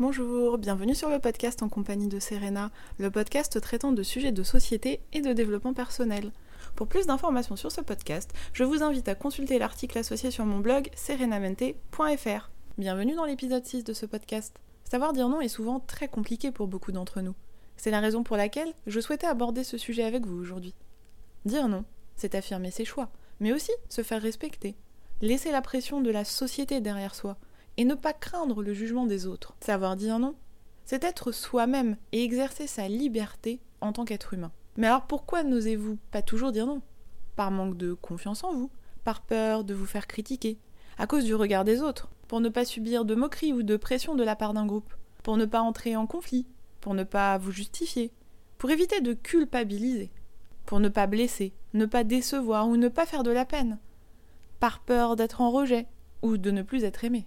Bonjour, bienvenue sur le podcast en compagnie de Serena, le podcast traitant de sujets de société et de développement personnel. Pour plus d'informations sur ce podcast, je vous invite à consulter l'article associé sur mon blog serenamente.fr. Bienvenue dans l'épisode 6 de ce podcast. Savoir dire non est souvent très compliqué pour beaucoup d'entre nous. C'est la raison pour laquelle je souhaitais aborder ce sujet avec vous aujourd'hui. Dire non, c'est affirmer ses choix, mais aussi se faire respecter. Laisser la pression de la société derrière soi, et ne pas craindre le jugement des autres. Savoir dire non, c'est être soi-même et exercer sa liberté en tant qu'être humain. Mais alors pourquoi n'osez-vous pas toujours dire non? Par manque de confiance en vous, par peur de vous faire critiquer, à cause du regard des autres, pour ne pas subir de moqueries ou de pression de la part d'un groupe, pour ne pas entrer en conflit, pour ne pas vous justifier, pour éviter de culpabiliser, pour ne pas blesser, ne pas décevoir ou ne pas faire de la peine, par peur d'être en rejet ou de ne plus être aimé.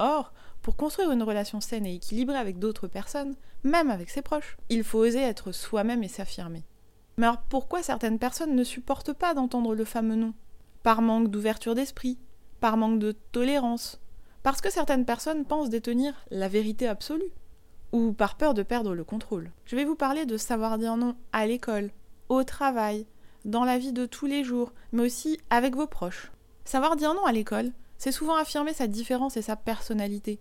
Or, pour construire une relation saine et équilibrée avec d'autres personnes, même avec ses proches, il faut oser être soi-même et s'affirmer. Mais alors pourquoi certaines personnes ne supportent pas d'entendre le fameux nom Par manque d'ouverture d'esprit, par manque de tolérance, parce que certaines personnes pensent détenir la vérité absolue, ou par peur de perdre le contrôle. Je vais vous parler de savoir dire non à l'école, au travail, dans la vie de tous les jours, mais aussi avec vos proches. Savoir dire non à l'école, c'est souvent affirmer sa différence et sa personnalité.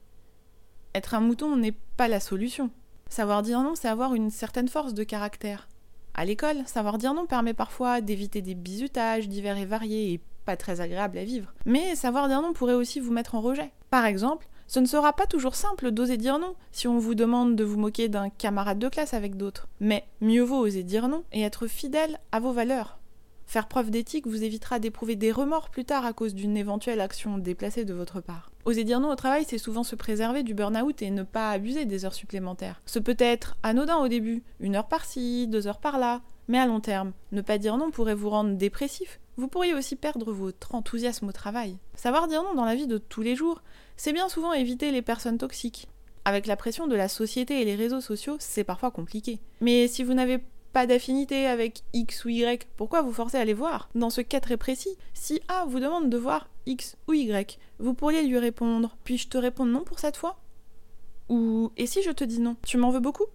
Être un mouton n'est pas la solution. Savoir dire non, c'est avoir une certaine force de caractère. À l'école, savoir dire non permet parfois d'éviter des bizutages divers et variés et pas très agréables à vivre. Mais savoir dire non pourrait aussi vous mettre en rejet. Par exemple, ce ne sera pas toujours simple d'oser dire non si on vous demande de vous moquer d'un camarade de classe avec d'autres. Mais mieux vaut oser dire non et être fidèle à vos valeurs. Faire preuve d'éthique vous évitera d'éprouver des remords plus tard à cause d'une éventuelle action déplacée de votre part. Oser dire non au travail, c'est souvent se préserver du burn-out et ne pas abuser des heures supplémentaires. Ce peut être anodin au début, une heure par-ci, deux heures par-là, mais à long terme, ne pas dire non pourrait vous rendre dépressif. Vous pourriez aussi perdre votre enthousiasme au travail. Savoir dire non dans la vie de tous les jours, c'est bien souvent éviter les personnes toxiques. Avec la pression de la société et les réseaux sociaux, c'est parfois compliqué. Mais si vous n'avez d'affinité avec X ou Y, pourquoi vous forcer à les voir Dans ce cas très précis, si A vous demande de voir X ou Y, vous pourriez lui répondre Puis-je te répondre non pour cette fois? Ou Et si je te dis non, tu m'en veux beaucoup?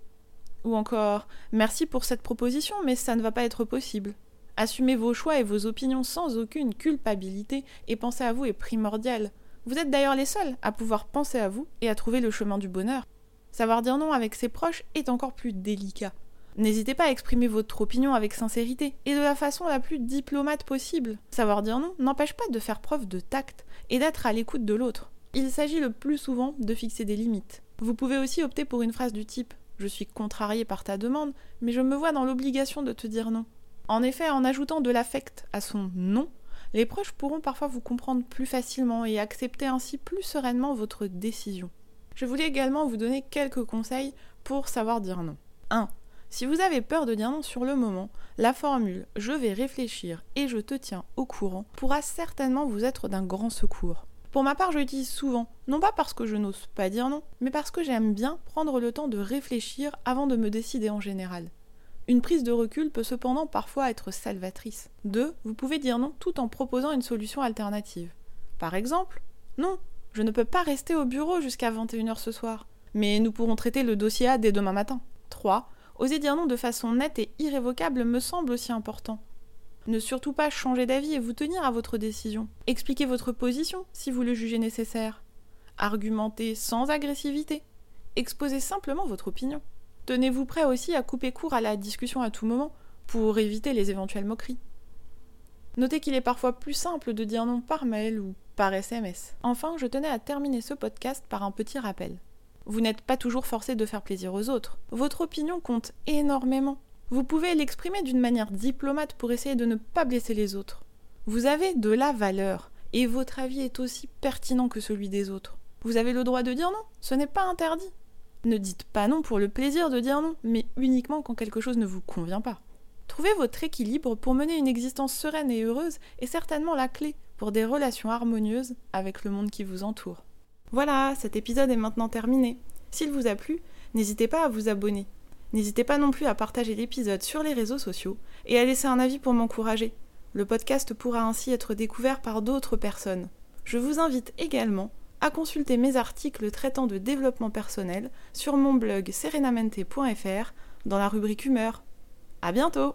Ou encore Merci pour cette proposition, mais ça ne va pas être possible. Assumez vos choix et vos opinions sans aucune culpabilité et penser à vous est primordial. Vous êtes d'ailleurs les seuls à pouvoir penser à vous et à trouver le chemin du bonheur. Savoir dire non avec ses proches est encore plus délicat. N'hésitez pas à exprimer votre opinion avec sincérité et de la façon la plus diplomate possible. Savoir dire non n'empêche pas de faire preuve de tact et d'être à l'écoute de l'autre. Il s'agit le plus souvent de fixer des limites. Vous pouvez aussi opter pour une phrase du type Je suis contrarié par ta demande, mais je me vois dans l'obligation de te dire non. En effet, en ajoutant de l'affect à son non, les proches pourront parfois vous comprendre plus facilement et accepter ainsi plus sereinement votre décision. Je voulais également vous donner quelques conseils pour savoir dire non. 1. Si vous avez peur de dire non sur le moment, la formule je vais réfléchir et je te tiens au courant pourra certainement vous être d'un grand secours. Pour ma part, je l'utilise souvent, non pas parce que je n'ose pas dire non, mais parce que j'aime bien prendre le temps de réfléchir avant de me décider en général. Une prise de recul peut cependant parfois être salvatrice. 2. Vous pouvez dire non tout en proposant une solution alternative. Par exemple, non, je ne peux pas rester au bureau jusqu'à 21h ce soir, mais nous pourrons traiter le dossier A dès demain matin. 3. Oser dire non de façon nette et irrévocable me semble aussi important. Ne surtout pas changer d'avis et vous tenir à votre décision. Expliquez votre position si vous le jugez nécessaire. Argumentez sans agressivité. Exposez simplement votre opinion. Tenez-vous prêt aussi à couper court à la discussion à tout moment pour éviter les éventuelles moqueries. Notez qu'il est parfois plus simple de dire non par mail ou par SMS. Enfin, je tenais à terminer ce podcast par un petit rappel. Vous n'êtes pas toujours forcé de faire plaisir aux autres. Votre opinion compte énormément. Vous pouvez l'exprimer d'une manière diplomate pour essayer de ne pas blesser les autres. Vous avez de la valeur, et votre avis est aussi pertinent que celui des autres. Vous avez le droit de dire non, ce n'est pas interdit. Ne dites pas non pour le plaisir de dire non, mais uniquement quand quelque chose ne vous convient pas. Trouver votre équilibre pour mener une existence sereine et heureuse est certainement la clé pour des relations harmonieuses avec le monde qui vous entoure. Voilà, cet épisode est maintenant terminé. S'il vous a plu, n'hésitez pas à vous abonner. N'hésitez pas non plus à partager l'épisode sur les réseaux sociaux et à laisser un avis pour m'encourager. Le podcast pourra ainsi être découvert par d'autres personnes. Je vous invite également à consulter mes articles traitant de développement personnel sur mon blog serenamente.fr dans la rubrique humeur. À bientôt!